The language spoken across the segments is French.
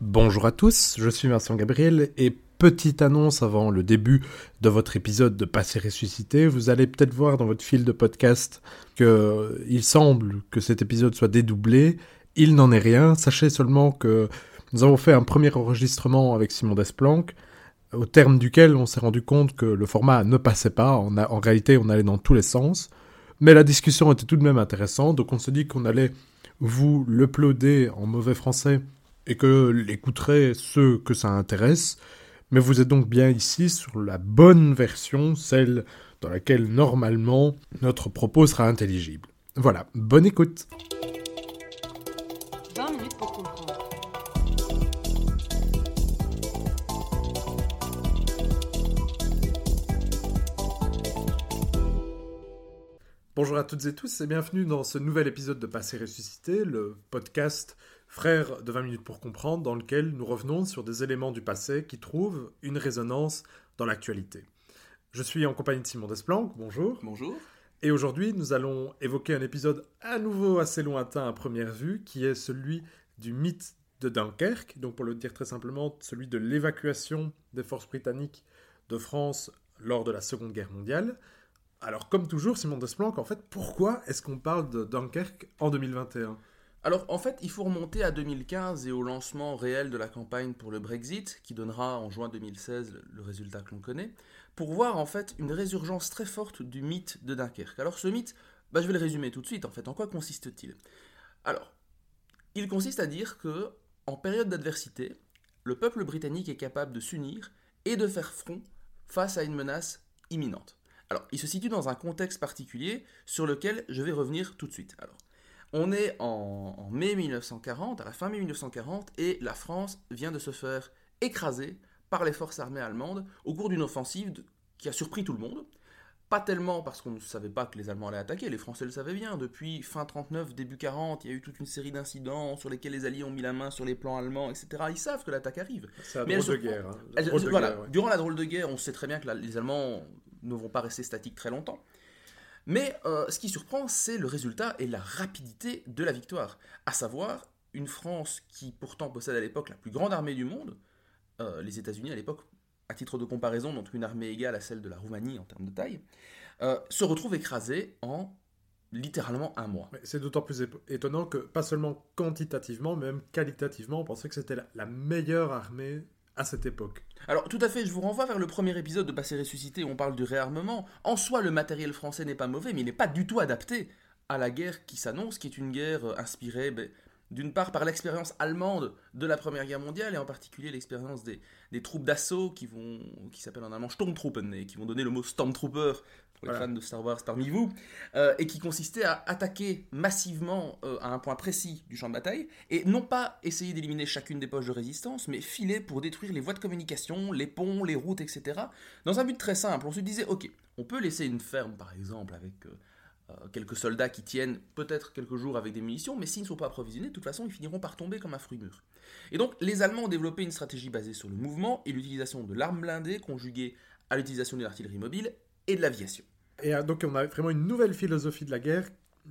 Bonjour à tous, je suis Vincent Gabriel et petite annonce avant le début de votre épisode de Passé ressuscité, vous allez peut-être voir dans votre fil de podcast que il semble que cet épisode soit dédoublé, il n'en est rien, sachez seulement que nous avons fait un premier enregistrement avec Simon Desplanques au terme duquel on s'est rendu compte que le format ne passait pas, en, réalité on allait dans tous les sens, mais la discussion était tout de même intéressante, donc on se dit qu'on allait vous le plauder en mauvais français et que l'écouteraient ceux que ça intéresse, mais vous êtes donc bien ici sur la bonne version, celle dans laquelle normalement notre propos sera intelligible. Voilà, bonne écoute. Bonjour à toutes et tous et bienvenue dans ce nouvel épisode de Passé ressuscité, le podcast frère de 20 minutes pour comprendre, dans lequel nous revenons sur des éléments du passé qui trouvent une résonance dans l'actualité. Je suis en compagnie de Simon Desplanques, bonjour. Bonjour. Et aujourd'hui, nous allons évoquer un épisode à nouveau assez lointain à première vue, qui est celui du mythe de Dunkerque, donc pour le dire très simplement, celui de l'évacuation des forces britanniques de France lors de la Seconde Guerre mondiale. Alors, comme toujours, Simon Desplanques, en fait, pourquoi est-ce qu'on parle de Dunkerque en 2021 Alors en fait, il faut remonter à 2015 et au lancement réel de la campagne pour le Brexit, qui donnera en juin 2016 le- résultat que l'on connaît, pour voir en fait une résurgence très forte du mythe de Dunkerque. Alors ce mythe, bah, je vais le résumer tout de suite en fait. En quoi consiste-t-il? Alors, il consiste à dire que en période d'adversité, le peuple britannique est capable de s'unir et de faire front face à une menace imminente. Alors, il se situe dans un contexte particulier sur lequel je vais revenir tout de suite. Alors, on est en, en mai 1940, à la fin mai 1940, et la France vient de se faire écraser par les forces armées allemandes au cours d'une offensive de- qui a surpris tout le monde. Pas tellement parce qu'on ne savait pas que les Allemands allaient attaquer, les Français le savaient bien. Depuis fin 39, début 40, il y a eu toute une série d'incidents sur lesquels les Alliés ont mis la main sur les plans allemands, etc. Ils savent que l'attaque arrive. C'est drôle de guerre. hein. Drôle de voilà, guerre, ouais. Durant la drôle de guerre, on sait très bien que la- les Allemands ne vont pas rester statiques très longtemps. Mais euh, ce qui surprend, c'est le résultat et la rapidité de la victoire. À savoir, une France qui pourtant possède à l'époque la plus grande armée du monde, euh, les États-Unis à l'époque, à titre de comparaison, donc une armée égale à celle de la Roumanie en termes de taille, euh, se retrouve écrasée en littéralement un mois. C'est d'autant plus étonnant que, pas seulement quantitativement, mais même qualitativement, on pensait que c'était la meilleure armée à cette époque. Alors tout à fait, je vous renvoie vers le premier épisode de Passé ressuscité où on parle du réarmement. En soi, le matériel français n'est pas mauvais, mais il n'est pas du tout adapté à la guerre qui s'annonce, qui est une guerre euh, inspirée ben, d'une part par l'expérience allemande de la Première Guerre mondiale, et en particulier l'expérience des, des troupes d'assaut qui vont, qui s'appellent en allemand Sturmtruppen, et qui vont donner le mot Stormtrooper pour les Voilà. fans de Star Wars parmi vous, euh, et qui consistait à attaquer massivement euh, à un point précis du champ de bataille, et non pas essayer d'éliminer chacune des poches de résistance, mais filer pour détruire les voies de communication, les ponts, les routes, etc. Dans un but très simple, on se disait, ok, on peut laisser une ferme par exemple avec euh, euh, quelques soldats qui tiennent peut-être quelques jours avec des munitions, mais s'ils ne sont pas approvisionnés, de toute façon, ils finiront par tomber comme un fruit mûr. Et donc, les Allemands ont développé une stratégie basée sur le mouvement et l'utilisation de l'arme blindée conjuguée à l'utilisation de l'artillerie mobile et de l'aviation. Et euh, donc on a vraiment une nouvelle philosophie de la guerre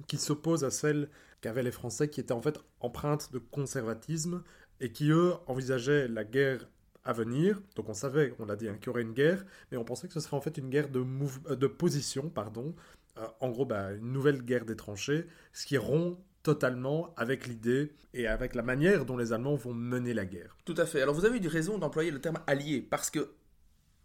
qui s'oppose à celle qu'avaient les Français, qui était en fait empreinte de conservatisme, et qui eux envisageaient la guerre à venir. Donc on savait, on l'a dit, hein, qu'il y aurait une guerre, mais on pensait que ce serait en fait une guerre de, euh, de position, pardon. Euh, en gros, bah, une nouvelle guerre des tranchées, ce qui rompt totalement avec l'idée et avec la manière dont les Allemands vont mener la guerre. Tout à fait. Alors vous avez eu raison d'employer le terme allié, parce que,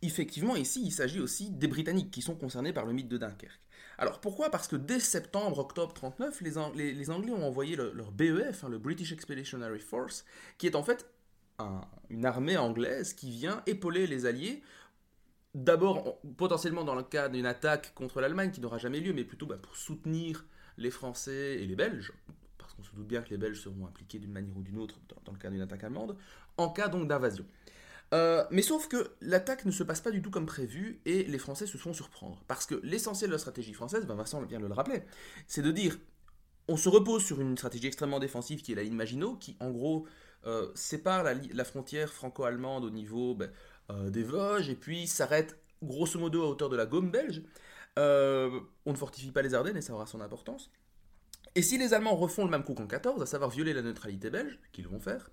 effectivement, ici, il s'agit aussi des Britanniques qui sont concernés par le mythe de Dunkerque. Alors pourquoi? Parce que dès septembre-octobre 39, les, Ang- les- les Anglais ont envoyé le- leur BEF, hein, le British Expeditionary Force, qui est en fait un- une armée anglaise qui vient épauler les Alliés, d'abord en- potentiellement dans le cas d'une attaque contre l'Allemagne qui n'aura jamais lieu, mais plutôt bah, pour soutenir les Français et les Belges, parce qu'on se doute bien que les Belges seront impliqués d'une manière ou d'une autre dans, le cas d'une attaque allemande, en cas donc d'invasion. Euh, mais sauf que l'attaque ne se passe pas du tout comme prévu et les Français se font surprendre. Parce que l'essentiel de la stratégie française, ben Vincent vient de le rappeler, c'est de dire on se repose sur une stratégie extrêmement défensive qui est la ligne Maginot, qui en gros euh, sépare la, frontière franco-allemande au niveau ben, des Vosges et puis s'arrête grosso modo à hauteur de la Gaume belge. Euh, on ne fortifie pas les Ardennes et ça aura son importance. Et si les Allemands refont le même coup qu'en 14, à savoir violer la neutralité belge, qu'ils vont faire,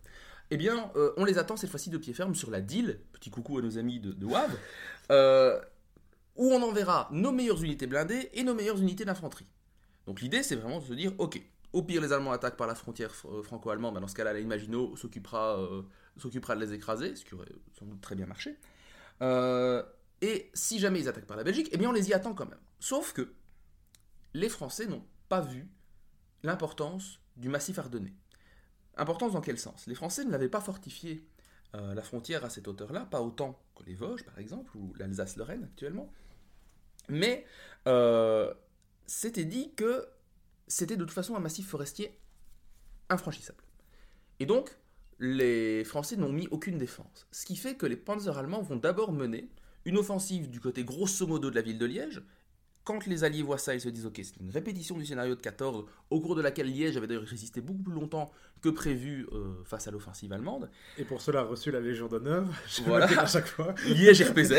eh bien, euh, on les attend cette fois-ci de pied ferme sur la Dille, petit coucou à nos amis de, de Wavre, euh, où on enverra nos meilleures unités blindées et nos meilleures unités d'infanterie. Donc l'idée, c'est vraiment de se dire, ok, au pire, les Allemands attaquent par la frontière euh, franco-allemande, dans ce cas-là, la s'occupera, euh, s'occupera de les écraser, ce qui aurait sans doute très bien marché. Euh, et si jamais ils attaquent par la Belgique, eh bien on les y attend quand même. Sauf que les Français n'ont pas vu l'importance du massif ardennais. Importance dans quel sens? Les Français ne l'avaient pas fortifié la frontière à cette hauteur-là, pas autant que les Vosges par exemple, ou l'Alsace-Lorraine actuellement, mais c'était dit que c'était de toute façon un massif forestier infranchissable. Et donc, les Français n'ont mis aucune défense. Ce qui fait que les panzers allemands vont d'abord mener une offensive du côté grosso modo de la ville de Liège. Quand les Alliés voient ça, ils se disent Ok, c'est une répétition du scénario de 14, au cours de laquelle Liège avait d'ailleurs résisté beaucoup plus longtemps que prévu euh, face à l'offensive allemande. Et pour cela a reçu la Légion d'honneur, Voilà. à chaque fois. Liège RPZ.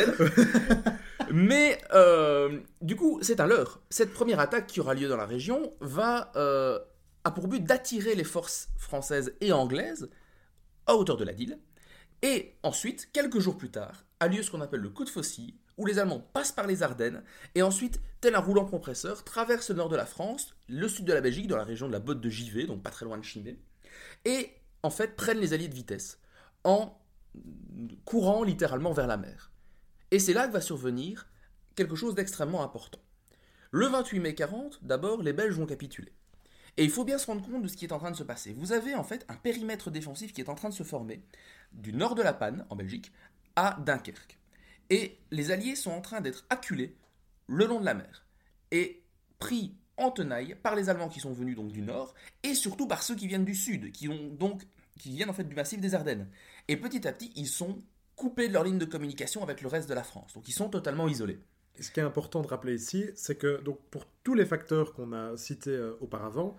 Mais euh, du coup, c'est un leurre. Cette première attaque qui aura lieu dans la région va euh, a pour but d'attirer les forces françaises et anglaises à hauteur de la Dille. Et ensuite, quelques jours plus tard, a lieu ce qu'on appelle le coup de faucille, où les Allemands passent par les Ardennes et ensuite, tel un roulant compresseur, traversent le nord de la France, le sud de la Belgique, dans la région de la botte de Givet, donc pas très loin de Chimay, et en fait prennent les alliés de vitesse en courant littéralement vers la mer. Et c'est là que va survenir quelque chose d'extrêmement important. Le 28 mai 40, d'abord, les Belges vont capituler. Et il faut bien se rendre compte de ce qui est en train de se passer. Vous avez en fait un périmètre défensif qui est en train de se former du nord de la Panne, en Belgique, à Dunkerque. Et les Alliés sont en train d'être acculés le long de la mer et pris en tenaille par les Allemands qui sont venus donc du nord et surtout par ceux qui viennent du sud, qui ont donc qui viennent en fait du massif des Ardennes. Et petit à petit, ils sont coupés de leur ligne de communication avec le reste de la France. Donc ils sont totalement isolés. Et ce qui est important de rappeler ici, c'est que donc, pour tous les facteurs qu'on a cités euh, auparavant,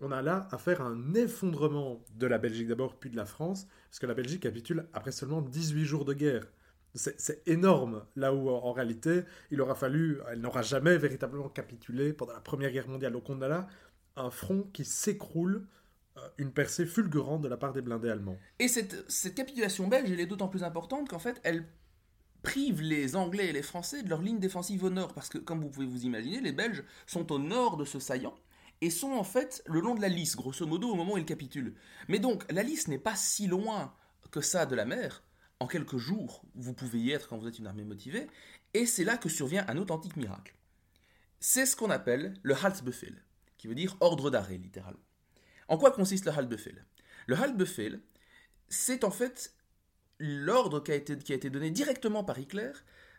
on a là affaire à un effondrement de la Belgique d'abord, puis de la France, parce que la Belgique capitule après seulement 18 jours de guerre. C'est énorme, là où en réalité, il aura fallu, elle n'aura jamais véritablement capitulé pendant la Première Guerre mondiale. Donc on a là un front qui s'écroule, euh, une percée fulgurante de la part des blindés allemands. Et cette, cette capitulation belge, elle est d'autant plus importante qu'en fait, elle prive les Anglais et les Français de leur ligne défensive au nord. Parce que, comme vous pouvez vous imaginer, les Belges sont au nord de ce saillant et sont en fait le long de la Lys, grosso modo, au moment où ils capitulent. Mais donc, la Lys n'est pas si loin que ça de la mer. En quelques jours, vous pouvez y être quand vous êtes une armée motivée. Et c'est là que survient un authentique miracle. C'est ce qu'on appelle le Halsbefehl, qui veut dire ordre d'arrêt, littéralement. En quoi consiste le Halsbefehl Le Halsbefehl, c'est en fait l'ordre qui a, été, qui a été donné directement par Hitler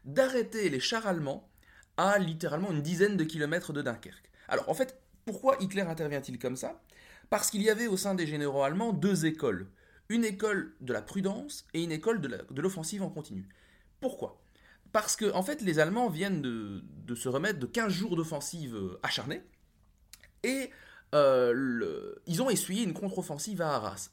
d'arrêter les chars allemands à littéralement une dizaine de kilomètres de Dunkerque. Alors en fait, pourquoi Hitler intervient-il comme ça? Parce qu'il y avait au sein des généraux allemands deux écoles. Une école de la prudence et une école de l'offensive en continu. Pourquoi? Parce que en fait, les Allemands viennent de, se remettre de 15 jours d'offensive acharnée et euh, ils ont essuyé une contre-offensive à Arras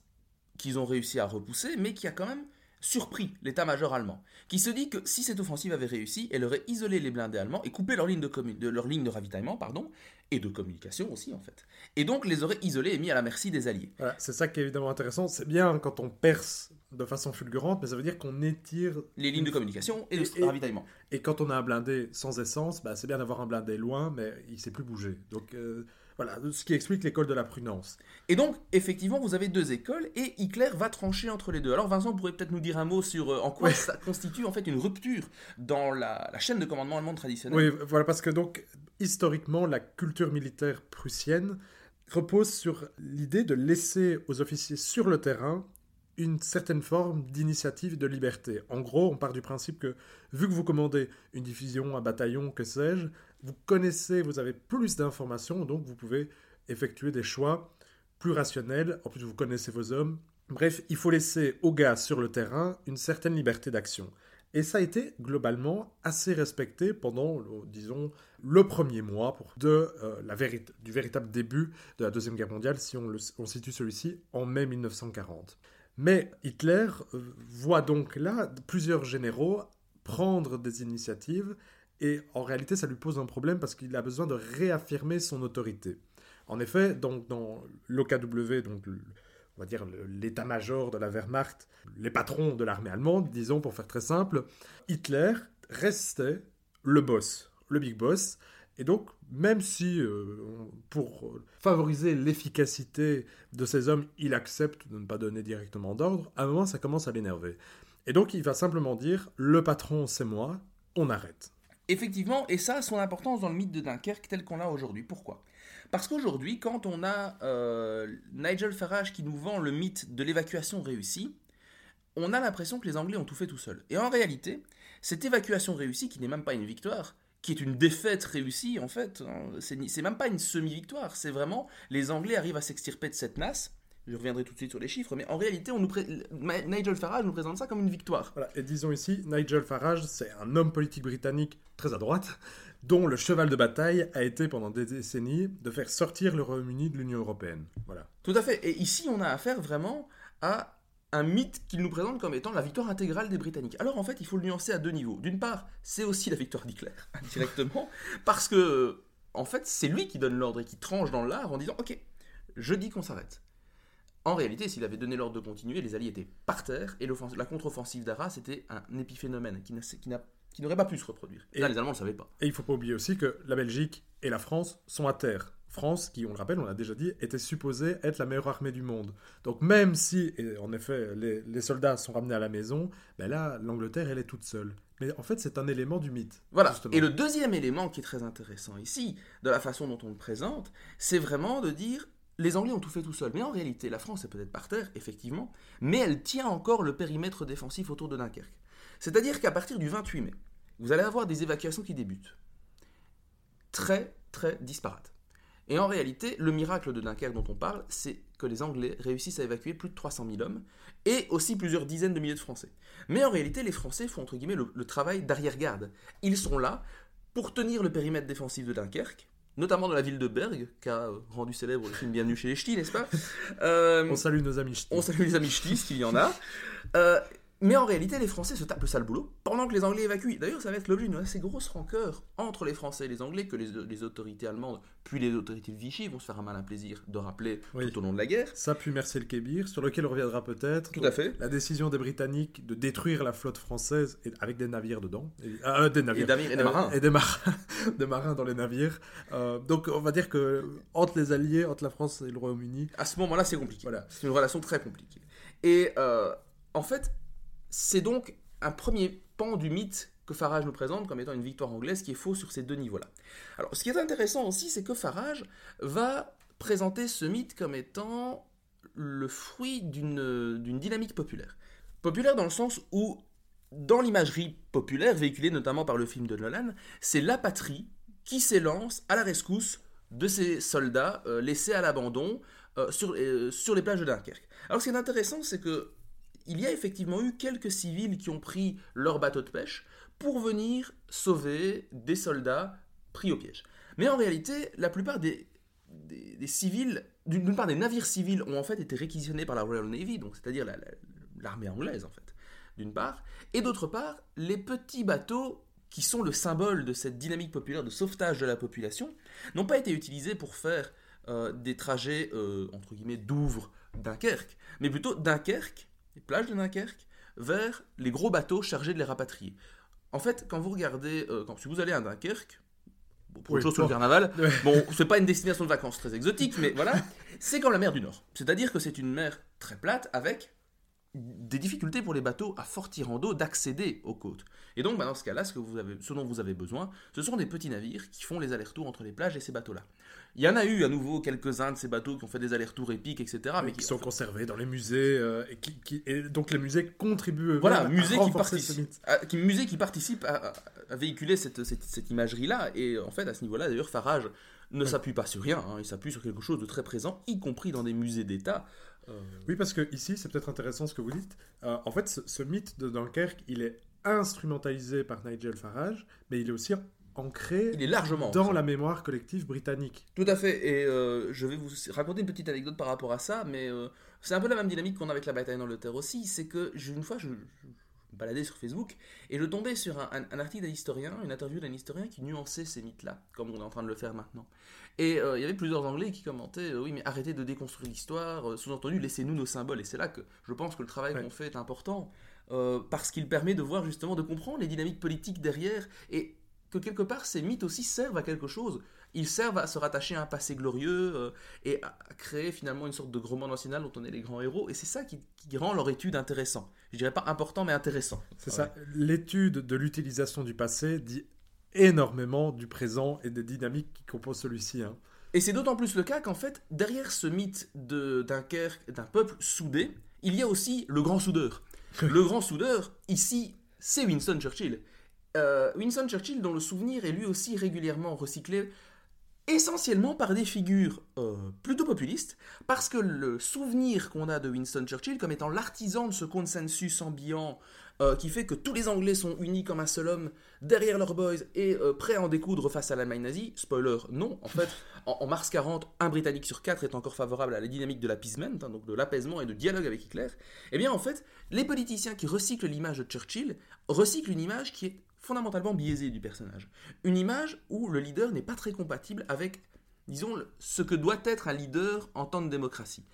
qu'ils ont réussi à repousser, mais qui a quand même surpris l'état-major allemand, qui se dit que si cette offensive avait réussi, elle aurait isolé les blindés allemands et coupé leur ligne de, de, leur ligne de ravitaillement pardon, et de communication aussi en fait. Et donc les aurait isolés et mis à la merci des Alliés. Voilà, c'est ça qui est évidemment intéressant. C'est bien quand on perce de façon fulgurante, mais ça veut dire qu'on étire... Les lignes de communication et de ravitaillement. Et quand on a un blindé sans essence, bah, c'est bien d'avoir un blindé loin, mais il ne sait plus bouger. Donc... Euh... Voilà, ce qui explique l'école de la prudence. Et donc, effectivement, vous avez deux écoles et Hitler va trancher entre les deux. Alors, Vincent pourrait peut-être nous dire un mot sur euh, en quoi ouais. ça constitue en fait une rupture dans la, la, chaîne de commandement allemande traditionnelle. Oui, voilà, parce que donc, historiquement, la culture militaire prussienne repose sur l'idée de laisser aux officiers sur le terrain une certaine forme d'initiative de liberté. En gros, on part du principe que, vu que vous commandez une division, un bataillon, que sais-je, vous connaissez, vous avez plus d'informations, donc vous pouvez effectuer des choix plus rationnels. En plus, vous connaissez vos hommes. Bref, il faut laisser aux gars sur le terrain une certaine liberté d'action. Et ça a été globalement assez respecté pendant, disons, le premier mois de, euh, du véritable début de la Deuxième Guerre mondiale, si on, le, situe celui-ci en mai 1940. Mais Hitler voit donc là plusieurs généraux prendre des initiatives et en réalité ça lui pose un problème parce qu'il a besoin de réaffirmer son autorité. En effet, donc dans l'OKW, donc on va dire, l'état-major de la Wehrmacht, les patrons de l'armée allemande, disons pour faire très simple, Hitler restait le boss, le big boss. Et donc, même si, euh, pour favoriser l'efficacité de ces hommes, il accepte de ne pas donner directement d'ordre, à un moment, ça commence à l'énerver. Et donc, il va simplement dire, le patron, c'est moi, on arrête. Effectivement, et ça a son importance dans le mythe de Dunkerque tel qu'on l'a aujourd'hui. Pourquoi? Parce qu'aujourd'hui, quand on a euh, Nigel Farage qui nous vend le mythe de l'évacuation réussie, on a l'impression que les Anglais ont tout fait tout seuls. Et en réalité, cette évacuation réussie, qui n'est même pas une victoire, qui est une défaite réussie en fait, hein, c'est même pas une semi-victoire, c'est vraiment les Anglais arrivent à s'extirper de cette nasse. Je reviendrai tout de suite sur les chiffres, mais en réalité, on nous Nigel Farage nous présente ça comme une victoire. Et disons ici, Nigel Farage, c'est un homme politique britannique très à droite, dont le cheval de bataille a été pendant des décennies de faire sortir le Royaume-Uni de l'Union européenne. Voilà. Tout à fait. Et ici, on a affaire vraiment à un mythe qu'il nous présente comme étant la victoire intégrale des Britanniques. Alors en fait, il faut le nuancer à deux niveaux. D'une part, c'est aussi la victoire d'Hitler, indirectement, parce que, en fait, c'est lui qui donne l'ordre et qui tranche dans l'art en disant Ok, je dis qu'on s'arrête. En réalité, s'il avait donné l'ordre de continuer, les Alliés étaient par terre et la contre-offensive d'Arras était un épiphénomène qui n'aurait pas pu se reproduire. Et là, les Allemands ne le savaient pas. Et il ne faut pas oublier aussi que la Belgique et la France sont à terre. France, qui, on le rappelle, on l'a déjà dit, était supposée être la meilleure armée du monde. Donc même si, en effet, les, soldats sont ramenés à la maison, ben là, l'Angleterre, elle est toute seule. Mais en fait, c'est un élément du mythe. Voilà. Et le deuxième élément qui est très intéressant ici, de la façon dont on le présente, c'est vraiment de dire les Anglais ont tout fait tout seuls. Mais en réalité, la France est peut-être par terre, effectivement, mais elle tient encore le périmètre défensif autour de Dunkerque. C'est-à-dire qu'à partir du 28 mai, vous allez avoir des évacuations qui débutent. Très, très disparates. Et en réalité, le miracle de Dunkerque dont on parle, c'est que les Anglais réussissent à évacuer plus de 300 000 hommes et aussi plusieurs dizaines de milliers de Français. Mais en réalité, les Français font entre guillemets le, travail d'arrière-garde. Ils sont là pour tenir le périmètre défensif de Dunkerque, notamment de la ville de Berg, qu'a rendu célèbre le film Bienvenue chez les Ch'tis, n'est-ce pas? Euh, On salue nos amis ch'tis. On salue les amis ch'tis, s'il y en a. Euh, mais en réalité, les Français se tapent le sale boulot pendant que les Anglais évacuent. D'ailleurs, ça va être l'objet d'une assez grosse rancœur entre les Français et les Anglais que les, autorités allemandes, puis les autorités de Vichy vont se faire un malin plaisir de rappeler tout au long de la guerre. Ça, puis Marcel Kébir, sur lequel on reviendra peut-être. Tout à fait. La décision des Britanniques de détruire la flotte française avec des navires dedans. Et, euh, des navires. Et, des marins. et des marins. des marins dans les navires. Euh, donc, on va dire que entre les Alliés, entre la France et le Royaume-Uni. À ce moment-là, c'est compliqué. Voilà. C'est une relation très compliquée. Et euh, en fait, c'est donc un premier pan du mythe que Farage nous présente comme étant une victoire anglaise qui est faux sur ces deux niveaux-là. Alors, ce qui est intéressant aussi, c'est que Farage va présenter ce mythe comme étant le fruit d'une dynamique populaire. Populaire dans le sens où, dans l'imagerie populaire, véhiculée notamment par le film de Nolan, c'est la patrie qui s'élance à la rescousse de ces soldats euh, laissés à l'abandon euh, sur, euh, sur les plages de Dunkerque. Alors ce qui est intéressant, c'est que il y a effectivement eu quelques civils qui ont pris leur bateau de pêche pour venir sauver des soldats pris au piège. Mais en réalité, la plupart des, civils, d'une part des navires civils ont en fait été réquisitionnés par la Royal Navy, c'est-à-dire l'armée anglaise en fait, d'une part, et d'autre part, les petits bateaux qui sont le symbole de cette dynamique populaire de sauvetage de la population, n'ont pas été utilisés pour faire euh, des trajets, euh, entre guillemets, Douvres, Dunkerque, mais plutôt Dunkerque les plages de Dunkerque, vers les gros bateaux chargés de les rapatrier. En fait, quand vous regardez, euh, quand, si vous allez à Dunkerque, pour une chose sur le carnaval, bon, c'est pas une destination de vacances très exotique, mais voilà, c'est comme la mer du Nord. C'est-à-dire que c'est une mer très plate avec des difficultés pour les bateaux à fort tirant d'eau d'accéder aux côtes. Et donc, bah, dans ce cas-là, ce, que vous avez, ce dont vous avez besoin, ce sont des petits navires qui font les allers-retours entre les plages et ces bateaux-là. Il y en a eu à nouveau quelques-uns de ces bateaux qui ont fait des allers-retours épiques, etc. Mais, qui, sont conservés dans les musées, euh, et, qui, et donc les musées contribuent voilà, à, musée qui participe, à, qui, musée qui participe à, véhiculer cette, cette, imagerie-là. Et en fait, à ce niveau-là, d'ailleurs, Farage ne s'appuie pas sur rien, hein. il s'appuie sur quelque chose de très présent, y compris dans des musées d'État. Euh, oui, parce que ici, c'est peut-être intéressant ce que vous dites. Euh, en fait, ce, mythe de Dunkerque, il est instrumentalisé par Nigel Farage, mais il est aussi ancré il est largement dans la mémoire collective britannique. Tout à fait. Et euh, je vais vous raconter une petite anecdote par rapport à ça, mais c'est un peu la même dynamique qu'on a avec la bataille d'Angleterre aussi. C'est que une fois, je, baladais sur Facebook et je tombais sur un, un- un article d'un historien, une interview d'un historien qui nuançait ces mythes-là, comme on est en train de le faire maintenant. Et euh, il y avait plusieurs Anglais qui commentaient euh, Oui, mais arrêtez de déconstruire l'histoire, euh, sous-entendu, laissez-nous nos symboles. Et c'est là que je pense que le travail Ouais. qu'on fait est important, parce qu'il permet de voir justement, de comprendre les dynamiques politiques derrière, et que quelque part, ces mythes aussi servent à quelque chose. Ils servent à se rattacher à un passé glorieux euh, et à, créer finalement une sorte de roman national dont on est les grands héros. Et c'est ça qui, qui rend leur étude intéressant. Je dirais pas important, mais intéressant. C'est Ouais. ça. L'étude de l'utilisation du passé dit énormément du présent et des dynamiques qui composent celui-ci. hein. Et c'est d'autant plus le cas qu'en fait, derrière ce mythe de Dunkerque, d'un peuple soudé, il y a aussi le grand soudeur. le grand soudeur, ici, c'est Winston Churchill. Euh, Winston Churchill, dont le souvenir est lui aussi régulièrement recyclé, essentiellement par des figures euh, plutôt populistes, parce que le souvenir qu'on a de Winston Churchill comme étant l'artisan de ce consensus ambiant euh, qui fait que tous les Anglais sont unis comme un seul homme derrière leurs boys et prêts à en découdre face à l'Allemagne nazie, spoiler, non, en fait, en, en mars 40, un Britannique sur quatre est encore favorable à la dynamique de l'appeasement, hein, donc de l'apaisement et de dialogue avec Hitler, eh bien en fait, les politiciens qui recyclent l'image de Churchill recyclent une image qui est fondamentalement biaisée du personnage. Une image où le leader n'est pas très compatible avec, disons, ce que doit être un leader en temps de démocratie.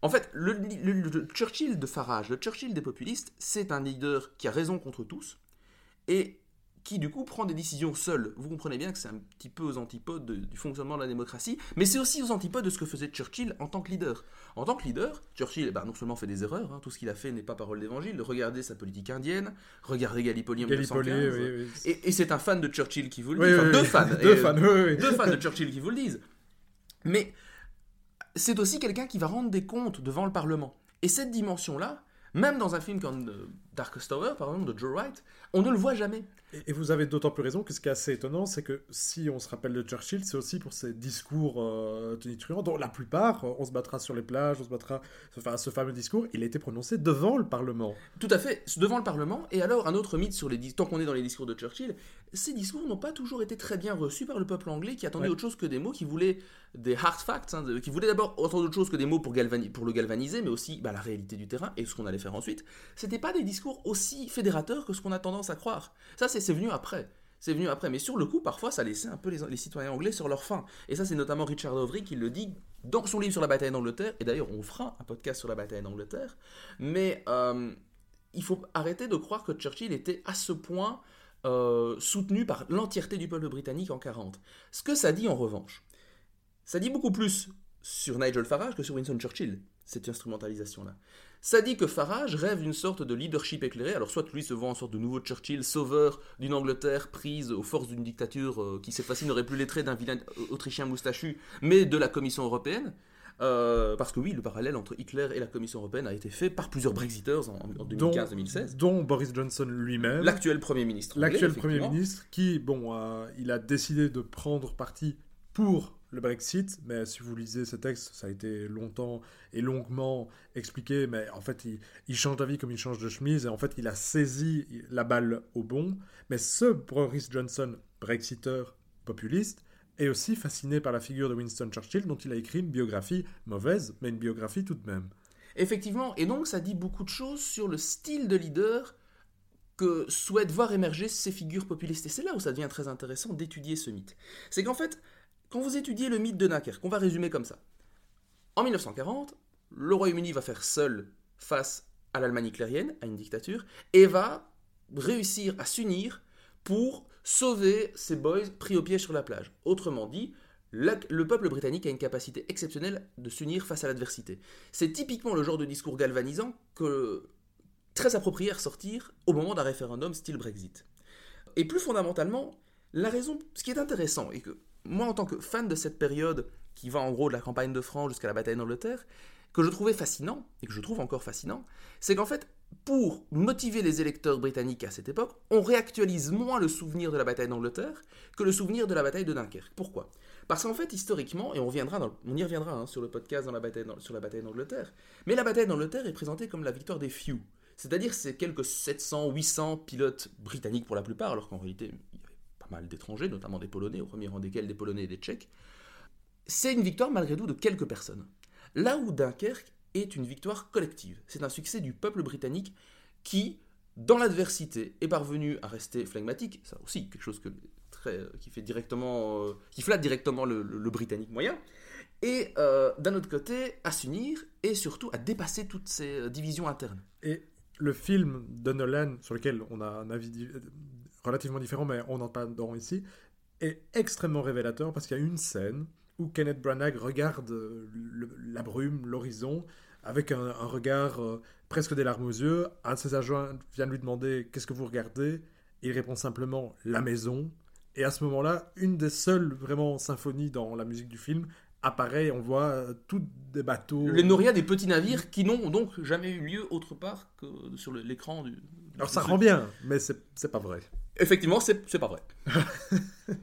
En fait, le Churchill de Farage, le Churchill des populistes, c'est un leader qui a raison contre tous et qui du coup prend des décisions seul. Vous comprenez bien que c'est un petit peu aux antipodes de- du fonctionnement de la démocratie, mais c'est aussi aux antipodes de ce que faisait Churchill en tant que leader. En tant que leader, Churchill ben, non seulement fait des erreurs, hein, tout ce qu'il a fait n'est pas parole d'évangile, regardez sa politique indienne, regardez Gallipoli en Gallipoli, 1915, oui, oui. et, et c'est un fan de Churchill qui vous le dit, Oui, enfin deux fans, Deux fans, deux fans de Churchill qui vous le disent. Mais c'est aussi quelqu'un qui va rendre des comptes devant le Parlement. Et cette dimension-là, même dans un film comme euh, Darkest Tower, par exemple, de Joe Wright, on ne le voit jamais. Et, et vous avez d'autant plus raison que ce qui est assez étonnant, c'est que si on se rappelle de Churchill, c'est aussi pour ses discours euh, tonitruants, dont la plupart, euh, on se battra sur les plages, on se battra, enfin, ce fameux discours, il a été prononcé devant le Parlement. Tout à fait, devant le Parlement. Et alors, un autre mythe sur les tant qu'on est dans les discours de Churchill, ces discours n'ont pas toujours été très bien reçus par le peuple anglais qui attendait Ouais. autre chose que des mots, qui voulait des hard facts, hein, de- qui voulait d'abord entendre autre chose que des mots pour, galvani- pour le galvaniser, mais aussi bah, la réalité du terrain et ce qu'on allait faire ensuite. C'était pas des discours aussi fédérateurs que ce qu'on a tendance à croire. Ça, c'est venu après. C'est venu après, mais sur le coup, parfois, ça laissait un peu les, citoyens anglais sur leur faim. Et ça, c'est notamment Richard Overy qui le dit dans son livre sur la bataille d'Angleterre. Et d'ailleurs, on fera un podcast sur la bataille d'Angleterre. Mais euh, il faut arrêter de croire que Churchill était à ce point euh, soutenu par l'entièreté du peuple britannique en 40. Ce que ça dit en revanche, ça dit beaucoup plus sur Nigel Farage que sur Winston Churchill, cette instrumentalisation-là. Ça dit que Farage rêve d'une sorte de leadership éclairé, alors soit lui se voit en sorte de nouveau Churchill, sauveur d'une Angleterre prise aux forces d'une dictature euh, qui cette fois-ci n'aurait plus les traits d'un vilain autrichien moustachu, mais de la Commission européenne. Euh, parce que oui, le parallèle entre Hitler et la Commission européenne a été fait par plusieurs Brexiteurs en, en dont, 2015-2016. dont Boris Johnson lui-même. L'actuel Premier ministre. L'actuel Premier ministre qui, bon, euh, il a décidé de prendre parti pour le Brexit, mais si vous lisez ce texte, ça a été longtemps et longuement expliqué, mais en fait, il, il change d'avis comme il change de chemise, et en fait, il a saisi la balle au bon. Mais ce Boris Johnson, Brexiteur populiste, est aussi fasciné par la figure de Winston Churchill, dont il a écrit une biographie mauvaise, mais une biographie tout de même. Effectivement, et donc ça dit beaucoup de choses sur le style de leader que souhaitent voir émerger ces figures populistes. Et c'est là où ça devient très intéressant d'étudier ce mythe. C'est qu'en fait, quand vous étudiez le mythe de Dunkerque, on va résumer comme ça. En 1940, le Royaume-Uni va faire seul face à l'Allemagne hitlérienne, à une dictature, et va réussir à s'unir pour sauver ses boys pris au piège sur la plage. Autrement dit, le peuple britannique a une capacité exceptionnelle de s'unir face à l'adversité. C'est typiquement le genre de discours galvanisant que très approprié à ressortir au moment d'un référendum style Brexit. Et plus fondamentalement, la raison, ce qui est intéressant, et que moi en tant que fan de cette période qui va en gros de la campagne de France jusqu'à la bataille d'Angleterre, que je trouvais fascinant, et que je trouve encore fascinant, c'est qu'en fait, pour motiver les électeurs britanniques à cette époque, on réactualise moins le souvenir de la bataille d'Angleterre que le souvenir de la bataille de Dunkerque. Pourquoi? Parce qu'en fait, historiquement, et on, y reviendra hein, sur le podcast sur la bataille d'Angleterre, mais la bataille d'Angleterre est présentée comme la victoire des few. C'est-à-dire c'est quelques 700, 800 pilotes britanniques pour la plupart, alors qu'en réalité, il avait mal d'étrangers, notamment des Polonais, au premier rang desquels des Polonais et des Tchèques. C'est une victoire malgré tout de quelques personnes. Là où Dunkerque est une victoire collective. C'est un succès du peuple britannique qui, dans l'adversité, est parvenu à rester flegmatique, ça aussi, quelque chose très, qui fait directement, euh, qui flatte directement le, Britannique moyen, et euh, d'un autre côté, à s'unir et surtout à dépasser toutes ces euh, divisions internes. Et le film de sur lequel on a un avis relativement différent, mais on n'en parle dedans ici, est extrêmement révélateur parce qu'il y a une scène où Kenneth Branagh regarde euh, la brume, l'horizon, avec un, regard presque des larmes aux yeux. Un de ses agents vient lui demander Qu'est-ce que vous regardez? Il répond simplement La maison. Et à ce moment-là, une des seules vraiment symphonies dans la musique du film apparaît, on voit euh, tous des bateaux. Les norias des petits navires qui n'ont donc jamais eu lieu autre part que sur l'écran du, Alors ça rend bien, mais c'est pas vrai. Effectivement, c'est pas vrai.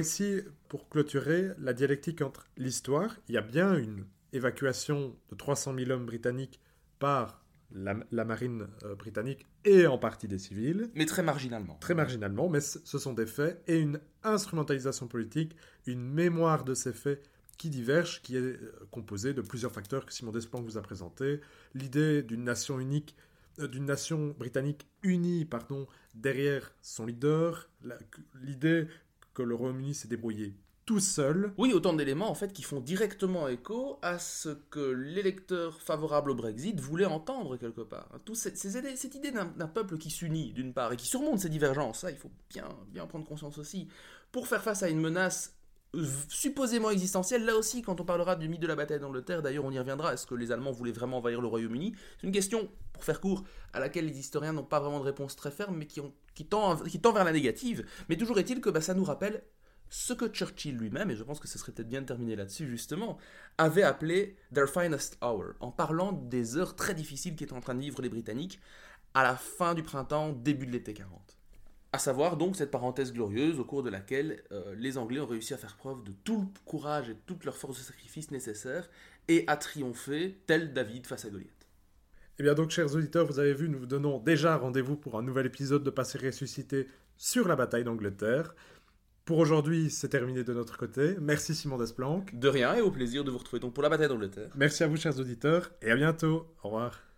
voit ici, pour clôturer, la dialectique entre l'histoire. Il y a bien une évacuation de 300 000 hommes britanniques par la, marine euh, britannique et en partie des civils. Mais très marginalement. Très marginalement, mais ce sont des faits et une instrumentalisation politique, une mémoire de ces faits qui diverge, qui est euh, composée de plusieurs facteurs que Simon Desplan vous a présentés. L'idée d'une nation unique, euh, d'une nation britannique unie, pardon, derrière son leader, l'idée le Royaume-Uni s'est débrouillé tout seul. Oui, autant d'éléments en fait qui font directement écho à ce que l'électeur favorable au Brexit voulait entendre quelque part. Tout cette, cette idée d'un peuple qui s'unit d'une part et qui surmonte ses divergences, ça il faut bien, bien prendre conscience aussi, pour faire face à une menace supposément existentielle. Là aussi, quand on parlera du mythe de la bataille d'Angleterre, d'ailleurs on y reviendra, est-ce que les Allemands voulaient vraiment envahir le Royaume-Uni? C'est une question, pour faire court, à laquelle les historiens n'ont pas vraiment de réponse très ferme, mais qui, tend vers la négative. Mais toujours est-il que bah, ça nous rappelle ce que Churchill lui-même, et je pense que ce serait peut-être bien de terminer là-dessus justement, avait appelé Their Finest Hour, en parlant des heures très difficiles qu'étaient en train de vivre les Britanniques à la fin du printemps, début de l'été 40. À savoir donc cette parenthèse glorieuse au cours de laquelle euh, les Anglais ont réussi à faire preuve de tout le courage et toute leur force de sacrifice nécessaire et à triompher tel David face à Goliath. Eh bien donc, chers auditeurs, vous avez vu, nous vous donnons déjà rendez-vous pour un nouvel épisode de Passé ressuscité sur la bataille d'Angleterre. Pour aujourd'hui, c'est terminé de notre côté. Merci Simon Desplanques. De rien et au plaisir de vous retrouver donc pour la bataille d'Angleterre. Merci à vous, chers auditeurs, et à bientôt. Au revoir.